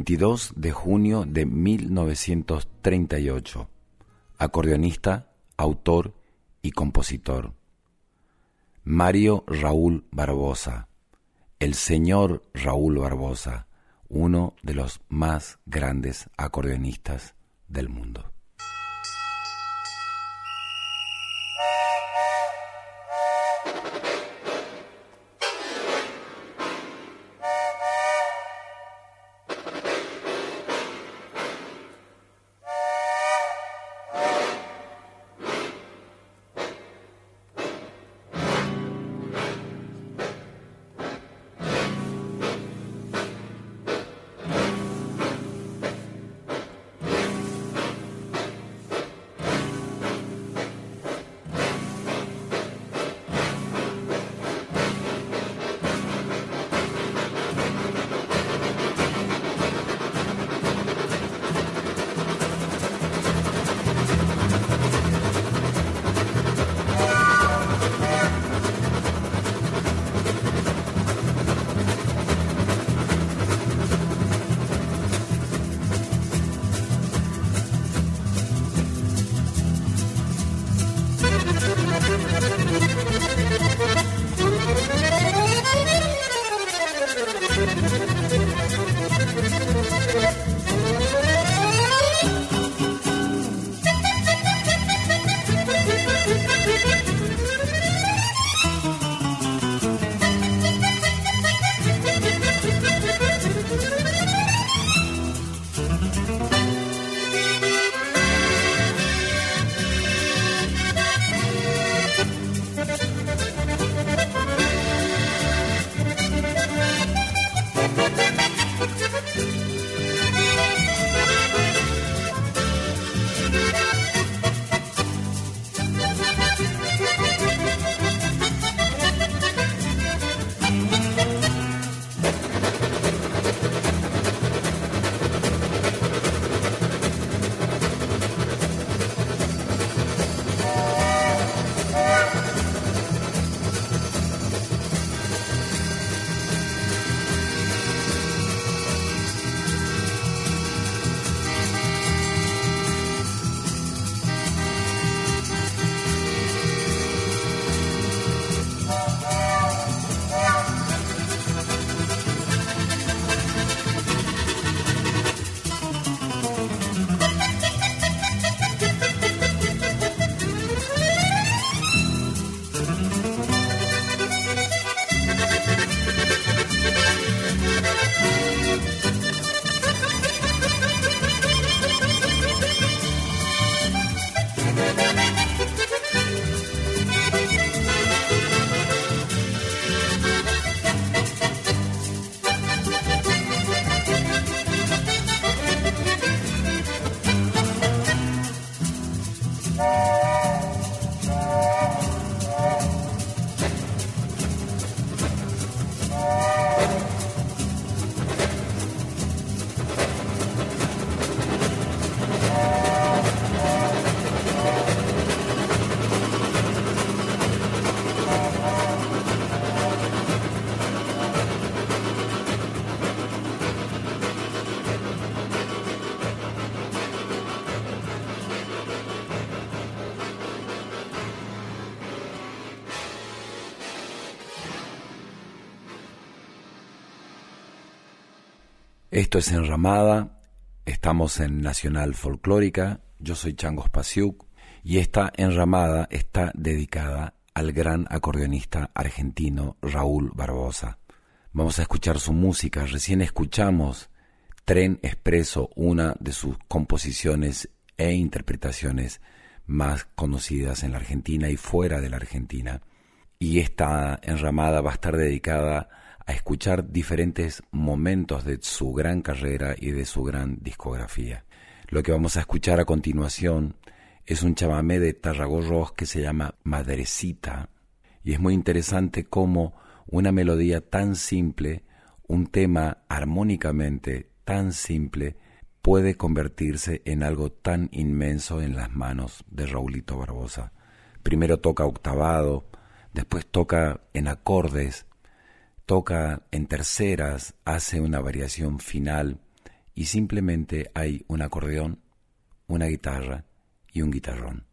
22 de junio de 1938, acordeonista, autor y compositor. Mario Raúl Barbosa, el señor Raúl Barbosa, uno de los más grandes acordeonistas del mundo. Esto es Enramada, estamos en Nacional Folclórica, yo soy Changos Pasiuk y esta Enramada está dedicada al gran acordeonista argentino Raúl Barbosa. Vamos a escuchar su música, recién escuchamos Tren Expreso, una de sus composiciones e interpretaciones más conocidas en la Argentina y fuera de la Argentina. Y esta enramada va a estar dedicada a escuchar diferentes momentos de su gran carrera y de su gran discografía. Lo que vamos a escuchar a continuación es un chamamé de Tarragorros que se llama Madrecita y es muy interesante cómo una melodía tan simple, un tema armónicamente tan simple, puede convertirse en algo tan inmenso en las manos de Raulito Barbosa. Primero toca octavado, después toca en acordes, toca en terceras, hace una variación final y simplemente hay un acordeón, una guitarra y un guitarrón.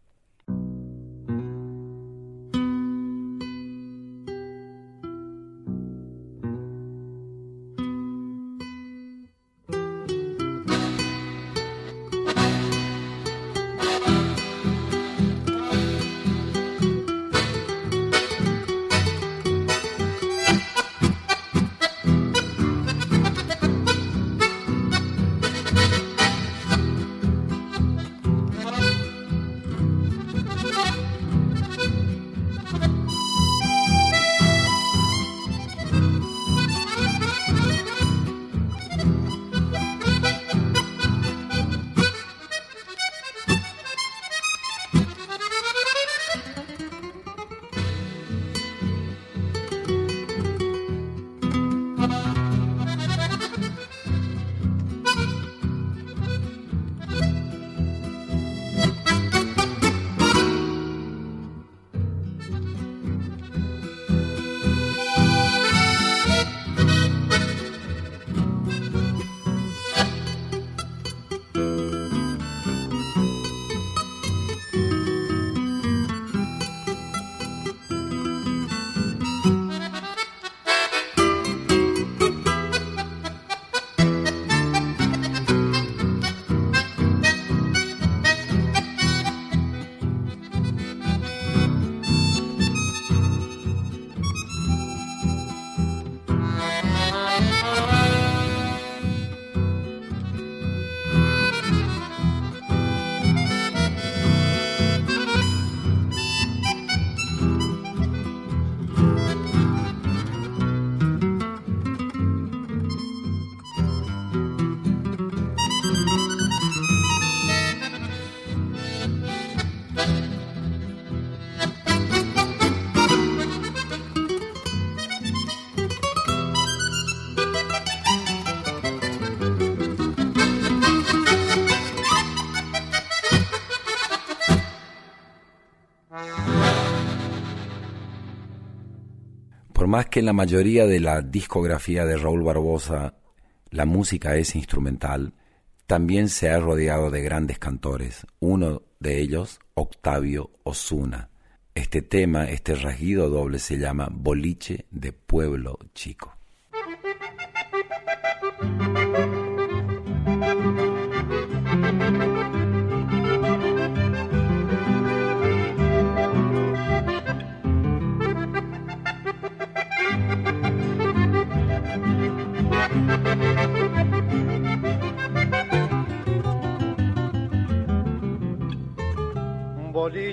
Más que en la mayoría de la discografía de Raúl Barbosa la música es instrumental, también se ha rodeado de grandes cantores, uno de ellos Octavio Osuna. Este tema, este rasguido doble se llama Boliche de Pueblo Chico.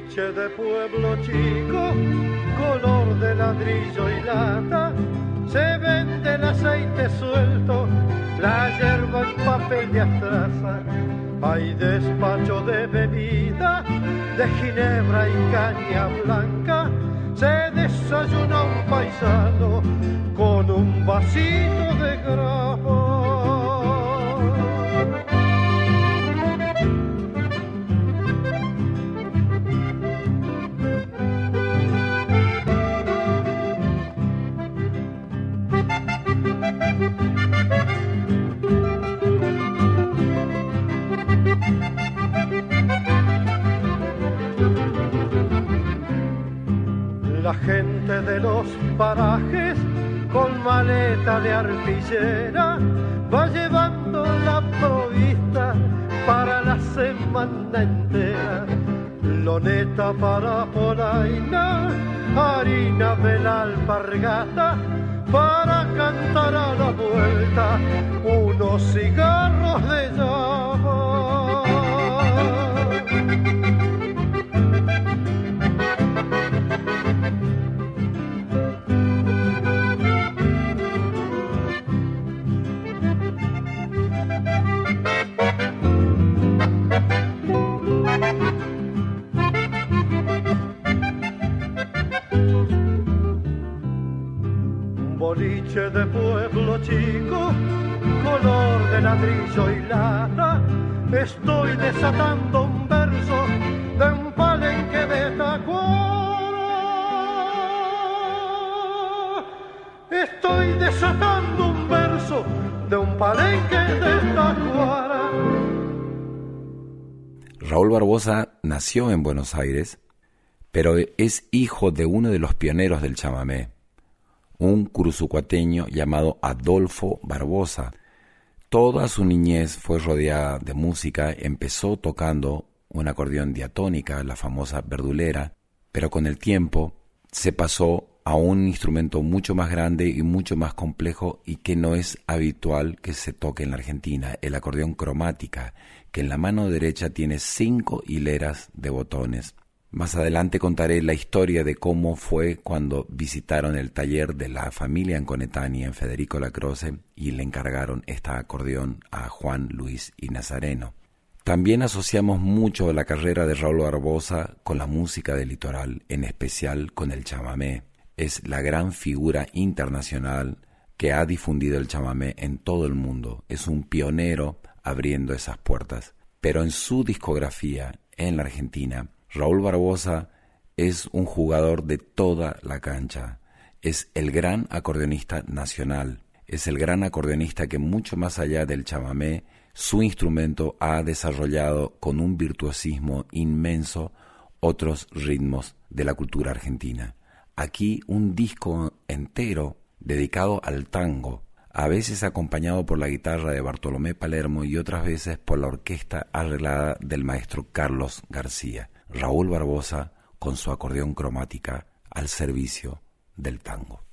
Boliche de pueblo chico, color de ladrillo y lata, se vende el aceite suelto, la hierba en papel de astraza, hay despacho de bebida, de ginebra y caña blanca, se desayuna un paisano con un vasito de grapa. la gente de los parajes con maleta de artillera va llevando la provista para la semana entera. Loneta para polaina, harina de la para cantar a la vuelta unos cigarros de llave. De pueblo chico, color de ladrillo y lata, estoy desatando un verso de un palenque de tacuara. Estoy desatando un verso de un palenque de tacuara. Raúl Barbosa nació en Buenos Aires, pero es hijo de uno de los pioneros del chamamé, un cruzucuateño llamado Adolfo Barbosa. Toda su niñez fue rodeada de música, empezó tocando un acordeón diatónica, la famosa verdulera, pero con el tiempo se pasó a un instrumento mucho más grande y mucho más complejo y que no es habitual que se toque en la Argentina, el acordeón cromática, que en la mano derecha tiene cinco hileras de botones más adelante contaré la historia de cómo fue cuando visitaron el taller de la familia Anconetani en Federico Lacroce y le encargaron esta acordeón a Juan Luis y Nazareno. También asociamos mucho la carrera de Raúl Barbosa con la música del litoral, en especial con el chamamé. Es la gran figura internacional que ha difundido el chamamé en todo el mundo. Es un pionero abriendo esas puertas. Pero en su discografía en la Argentina Raúl Barbosa es un jugador de toda la cancha. Es el gran acordeonista nacional. Es el gran acordeonista que mucho más allá del chamamé, su instrumento ha desarrollado con un virtuosismo inmenso otros ritmos de la cultura argentina. Aquí un disco entero dedicado al tango, a veces acompañado por la guitarra de Bartolomé Palermo y otras veces por la orquesta arreglada del maestro Carlos García. Raúl Barbosa con su acordeón cromática al servicio del tango.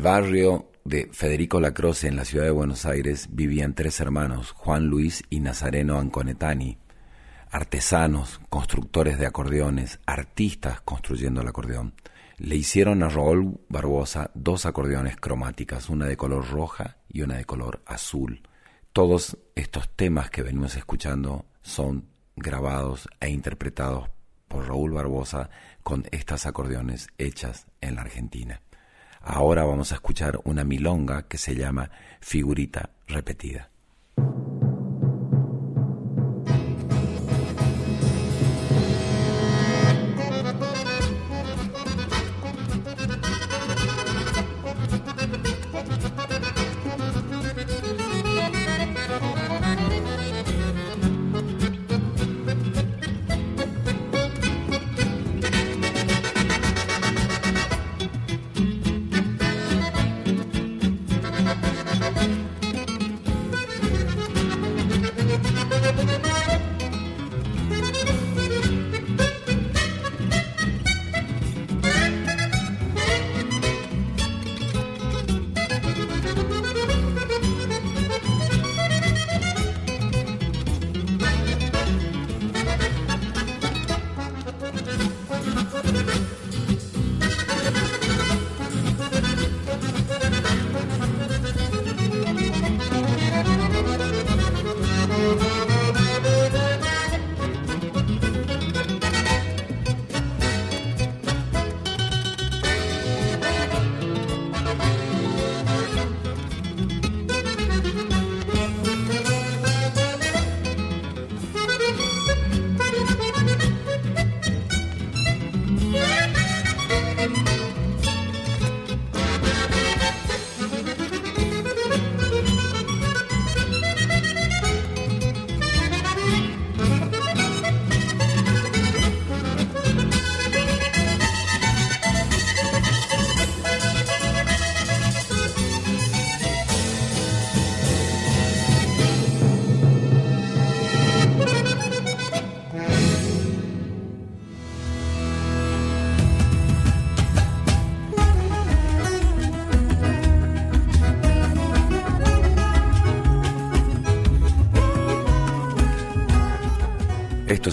Barrio de Federico Lacroce en la ciudad de Buenos Aires vivían tres hermanos, Juan Luis y Nazareno Anconetani, artesanos, constructores de acordeones, artistas construyendo el acordeón. Le hicieron a Raúl Barbosa dos acordeones cromáticas, una de color roja y una de color azul. Todos estos temas que venimos escuchando son grabados e interpretados por Raúl Barbosa con estas acordeones hechas en la Argentina. Ahora vamos a escuchar una milonga que se llama Figurita Repetida.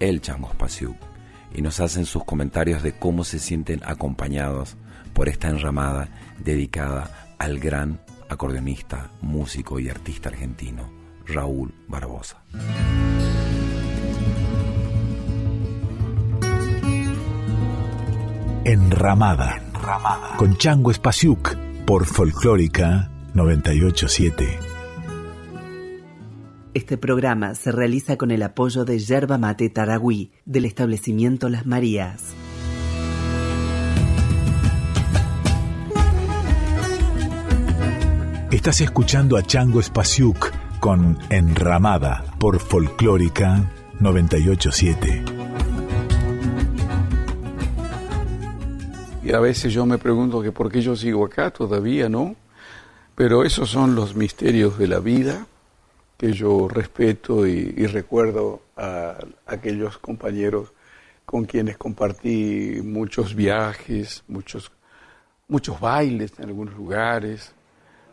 el y nos hacen sus comentarios de cómo se sienten acompañados por esta enramada dedicada al gran acordeonista, músico y artista argentino, Raúl Barbosa. Enramada, Enramada. con Chango Espasiuk por Folclórica 987. Este programa se realiza con el apoyo de Yerba Mate Taragüí del establecimiento Las Marías. Estás escuchando a Chango Espasiuk con Enramada por Folclórica 987. Y a veces yo me pregunto que por qué yo sigo acá todavía, ¿no? Pero esos son los misterios de la vida que yo respeto y, recuerdo a aquellos compañeros con quienes compartí muchos viajes, muchos, muchos bailes en algunos lugares,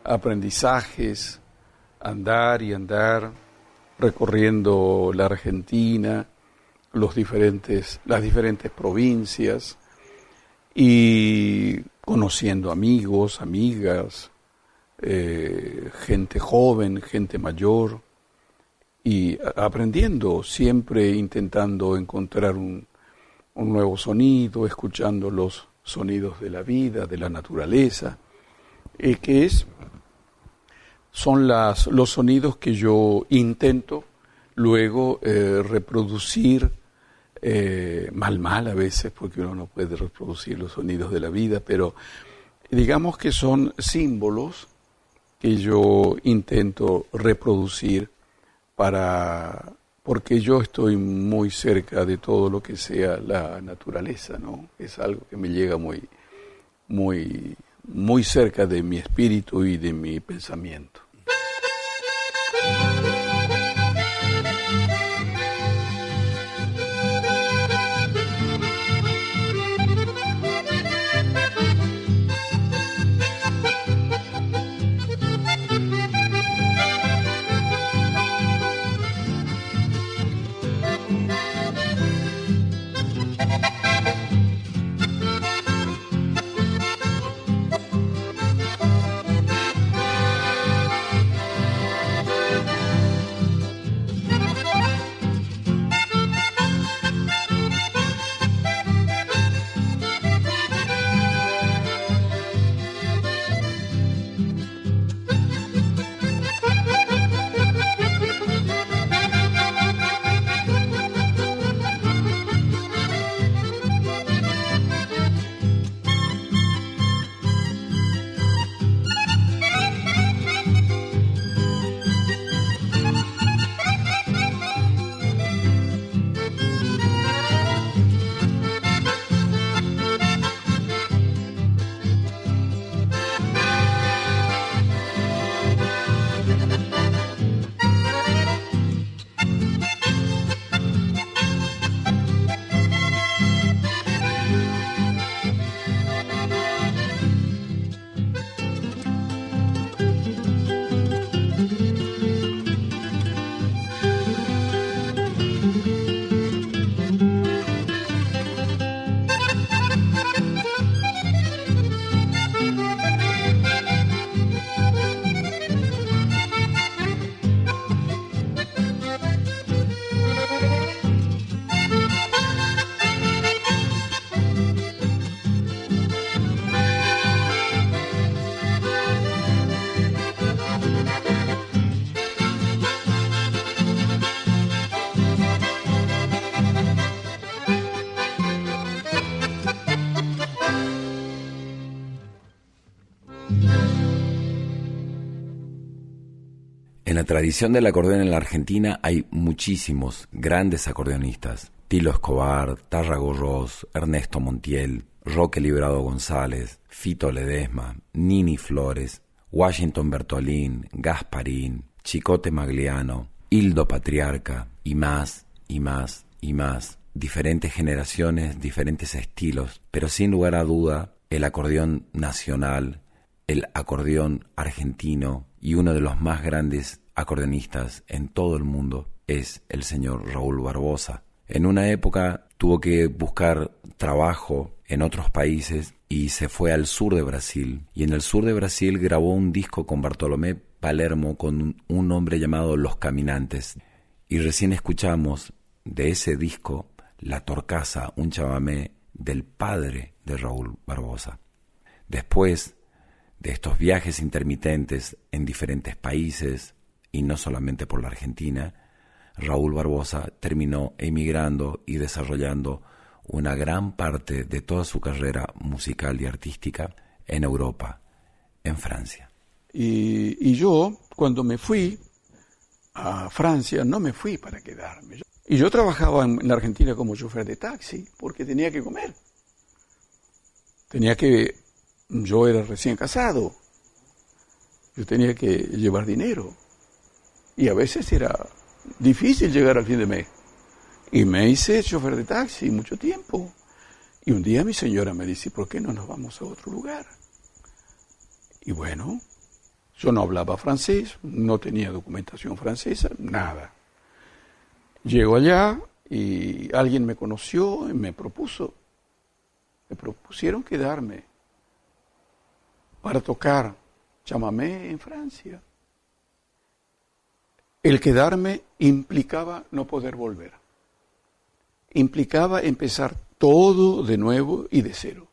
aprendizajes, andar y andar, recorriendo la Argentina, los diferentes, las diferentes provincias y conociendo amigos, amigas, eh, gente joven, gente mayor y aprendiendo, siempre intentando encontrar un, un nuevo sonido, escuchando los sonidos de la vida, de la naturaleza, eh, que es son las, los sonidos que yo intento luego eh, reproducir eh, mal mal a veces, porque uno no puede reproducir los sonidos de la vida, pero digamos que son símbolos que yo intento reproducir para porque yo estoy muy cerca de todo lo que sea la naturaleza, ¿no? Es algo que me llega muy muy muy cerca de mi espíritu y de mi pensamiento. Tradición del acordeón en la Argentina hay muchísimos grandes acordeonistas, Tilo Escobar, Tarrago Ross, Ernesto Montiel, Roque Librado González, Fito Ledesma, Nini Flores, Washington Bertolín, Gasparín, Chicote Magliano, Hildo Patriarca, y más, y más, y más. Diferentes generaciones, diferentes estilos, pero sin lugar a duda, el acordeón nacional, el acordeón argentino y uno de los más grandes acordeonistas en todo el mundo es el señor Raúl Barbosa. En una época tuvo que buscar trabajo en otros países y se fue al sur de Brasil. Y en el sur de Brasil grabó un disco con Bartolomé Palermo con un hombre llamado Los Caminantes. Y recién escuchamos de ese disco La Torcasa, un chamamé del padre de Raúl Barbosa. Después de estos viajes intermitentes en diferentes países, y no solamente por la Argentina, Raúl Barbosa terminó emigrando y desarrollando una gran parte de toda su carrera musical y artística en Europa, en Francia. Y, yo, cuando me fui a Francia, no me fui para quedarme. Y yo trabajaba en la Argentina como chofer de taxi, porque tenía que comer. Tenía que, yo era recién casado, yo tenía que llevar dinero. Y a veces era difícil llegar al fin de mes. Y me hice chofer de taxi mucho tiempo. Y un día mi señora me dice, ¿por qué no nos vamos a otro lugar? Y bueno, yo no hablaba francés, no tenía documentación francesa, nada. Llego allá y alguien me conoció y me propuso, me propusieron quedarme para tocar chamamé en Francia. El quedarme implicaba no poder volver. Implicaba empezar todo de nuevo y de cero.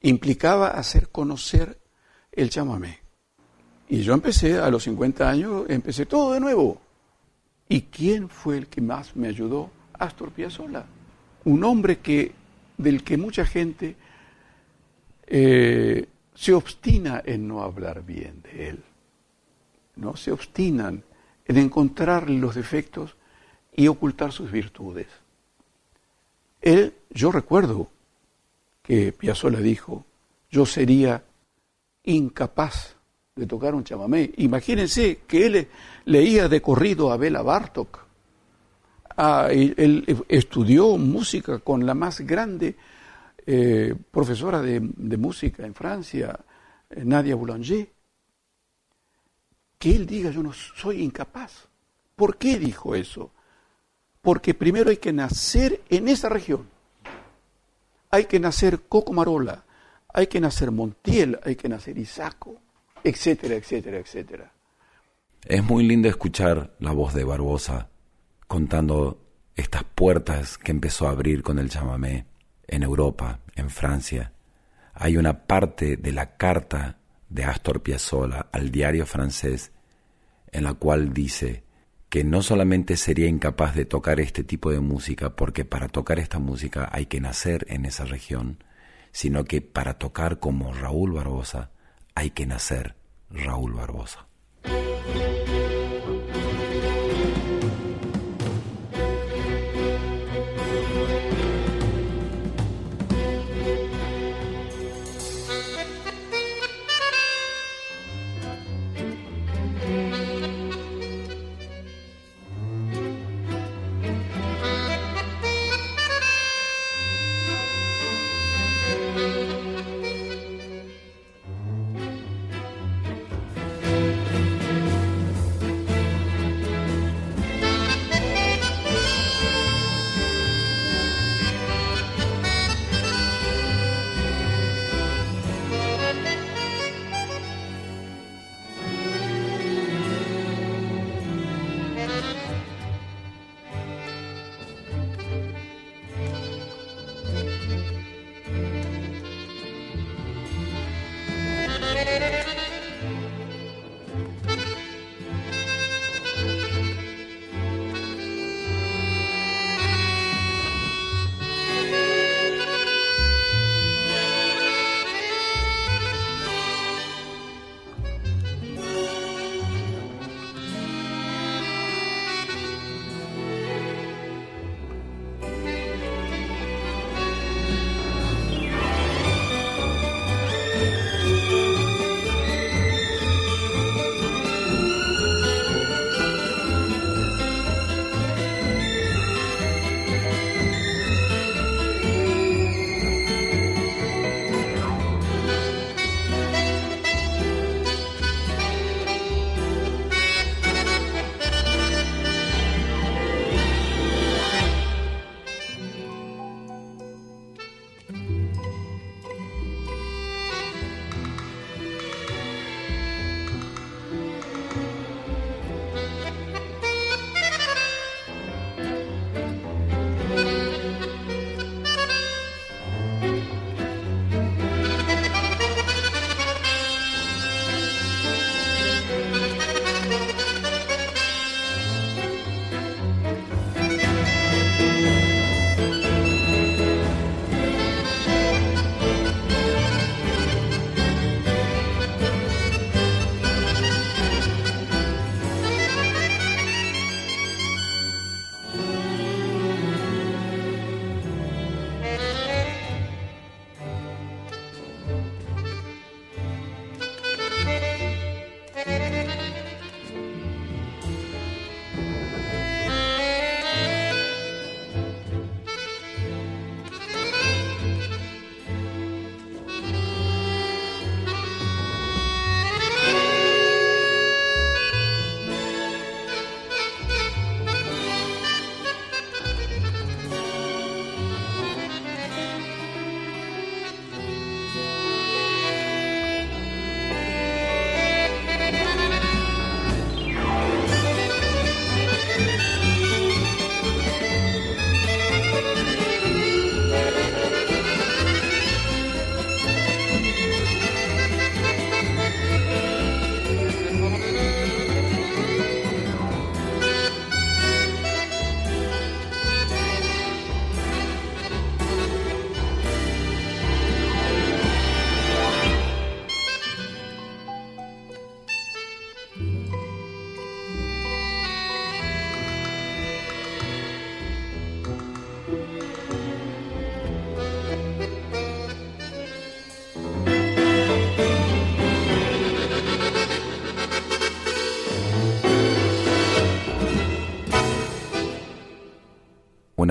Implicaba hacer conocer el chamamé. Y yo empecé a los 50 años, empecé todo de nuevo. ¿Y quién fue el que más me ayudó? Astor Piazzolla, un hombre que, del que mucha gente eh, se obstina en no hablar bien de él. ¿No? se obstinan en encontrar los defectos y ocultar sus virtudes. Él, yo recuerdo que Piazzolla dijo, yo sería incapaz de tocar un chamamé. Imagínense que él leía de corrido a Bela Bartok. Ah, él, estudió música con la más grande eh, profesora de, de, música en Francia, Nadia Boulanger él diga yo no soy incapaz. ¿Por qué dijo eso? Porque primero hay que nacer en esa región. Hay que nacer Cocomarola, hay que nacer Montiel, hay que nacer Isaco, etcétera, etcétera, etcétera. Es muy lindo escuchar la voz de Barbosa contando estas puertas que empezó a abrir con el chamamé en Europa, en Francia. Hay una parte de la carta de Astor Piazzolla al diario francés, en la cual dice que no solamente sería incapaz de tocar este tipo de música, porque para tocar esta música hay que nacer en esa región, sino que para tocar como Raúl Barbosa hay que nacer Raúl Barbosa.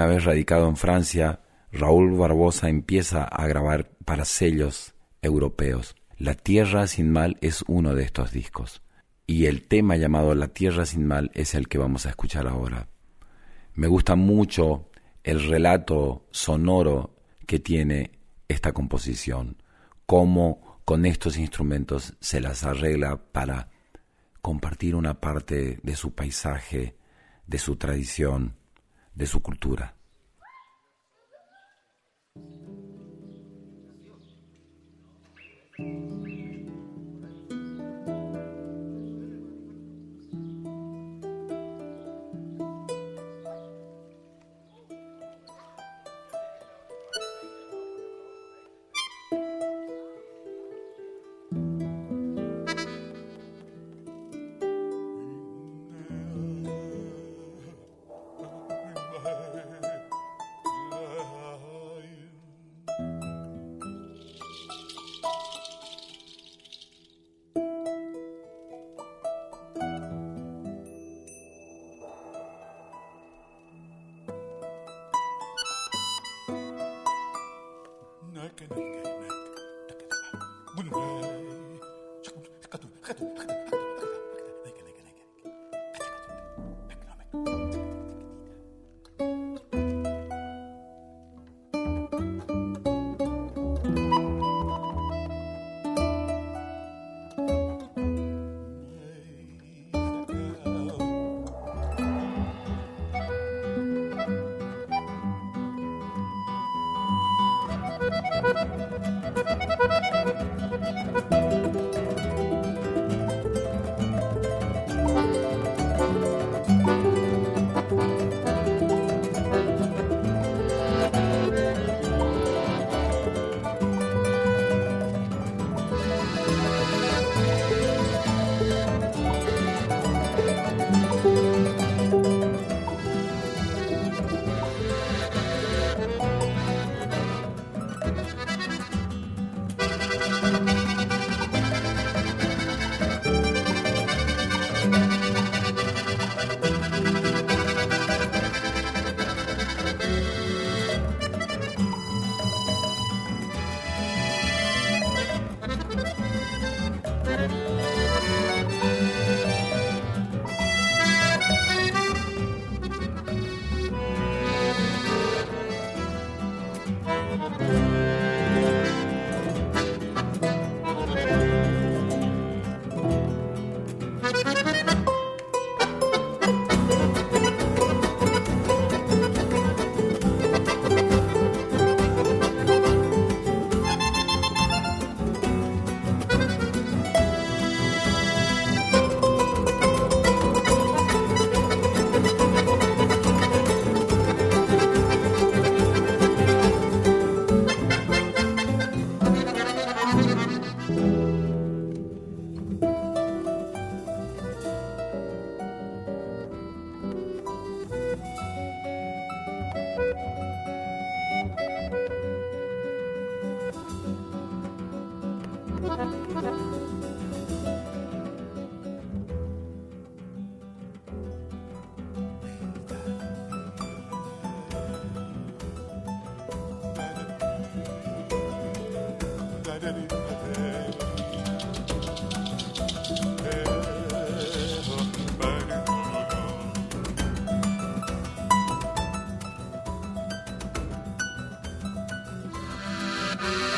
Una vez radicado en Francia, Raúl Barbosa empieza a grabar para sellos europeos. La Tierra sin Mal es uno de estos discos. Y el tema llamado La Tierra sin Mal es el que vamos a escuchar ahora. Me gusta mucho el relato sonoro que tiene esta composición, cómo con estos instrumentos se las arregla para compartir una parte de su paisaje, de su tradición, de su cultura.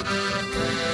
Música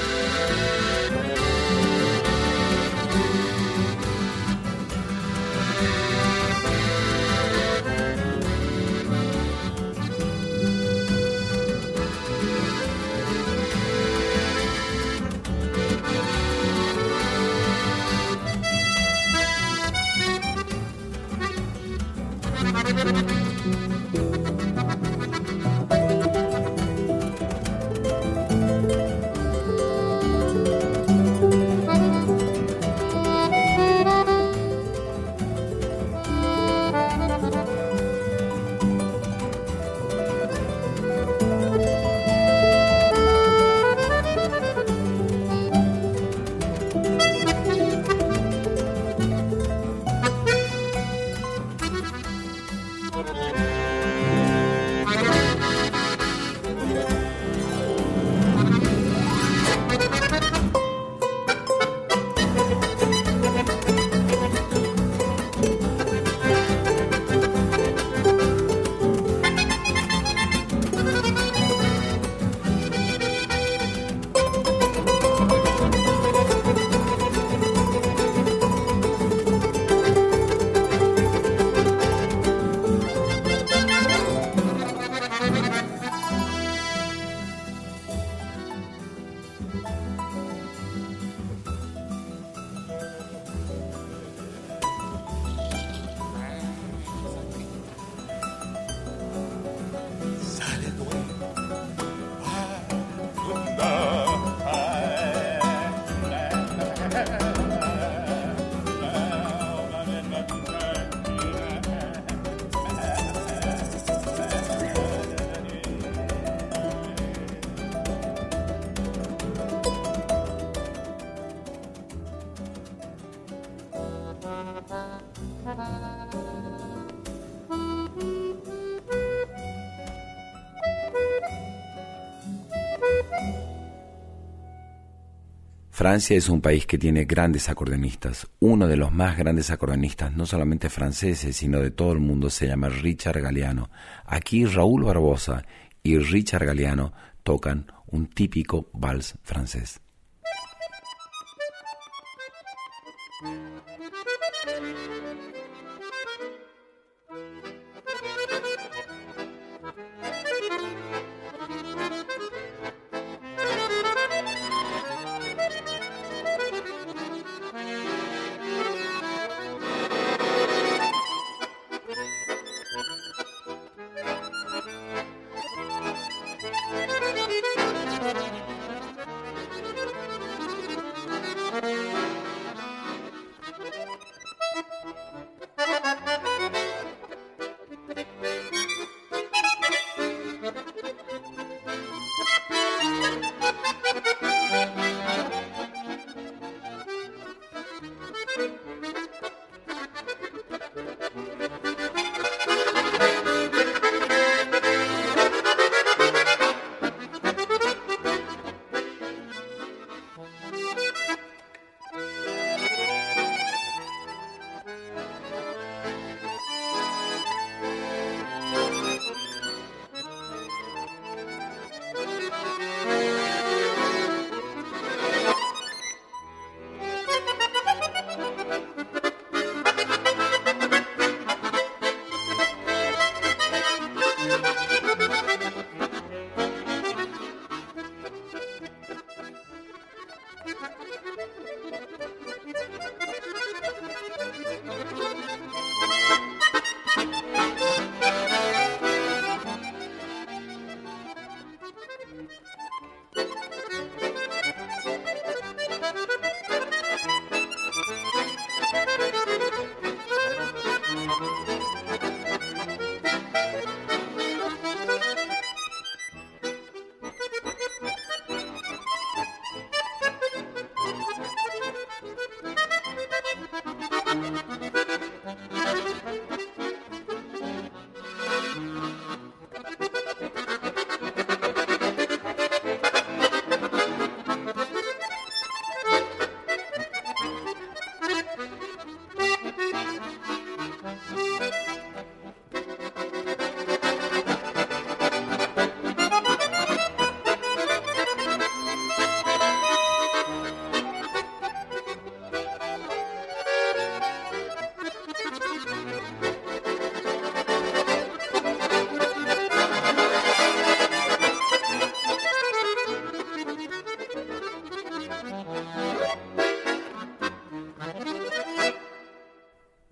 Francia es un país que tiene grandes acordeonistas. Uno de los más grandes acordeonistas, no solamente franceses, sino de todo el mundo, se llama Richard Galeano. Aquí Raúl Barbosa y Richard Galeano tocan un típico vals francés.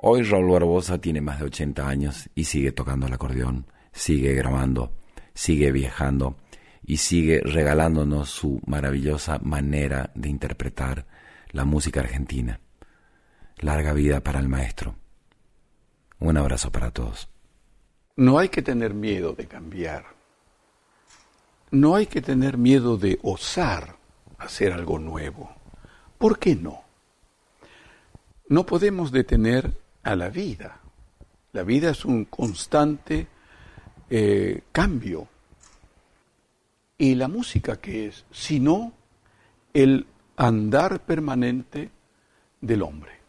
Hoy Raúl Barbosa tiene más de 80 años y sigue tocando el acordeón, sigue grabando, sigue viajando y sigue regalándonos su maravillosa manera de interpretar la música argentina. Larga vida para el maestro. Un abrazo para todos. No hay que tener miedo de cambiar. No hay que tener miedo de osar hacer algo nuevo. ¿Por qué no? No podemos detener a la vida. La vida es un constante eh, cambio. ¿Y la música qué es? Sino el andar permanente del hombre.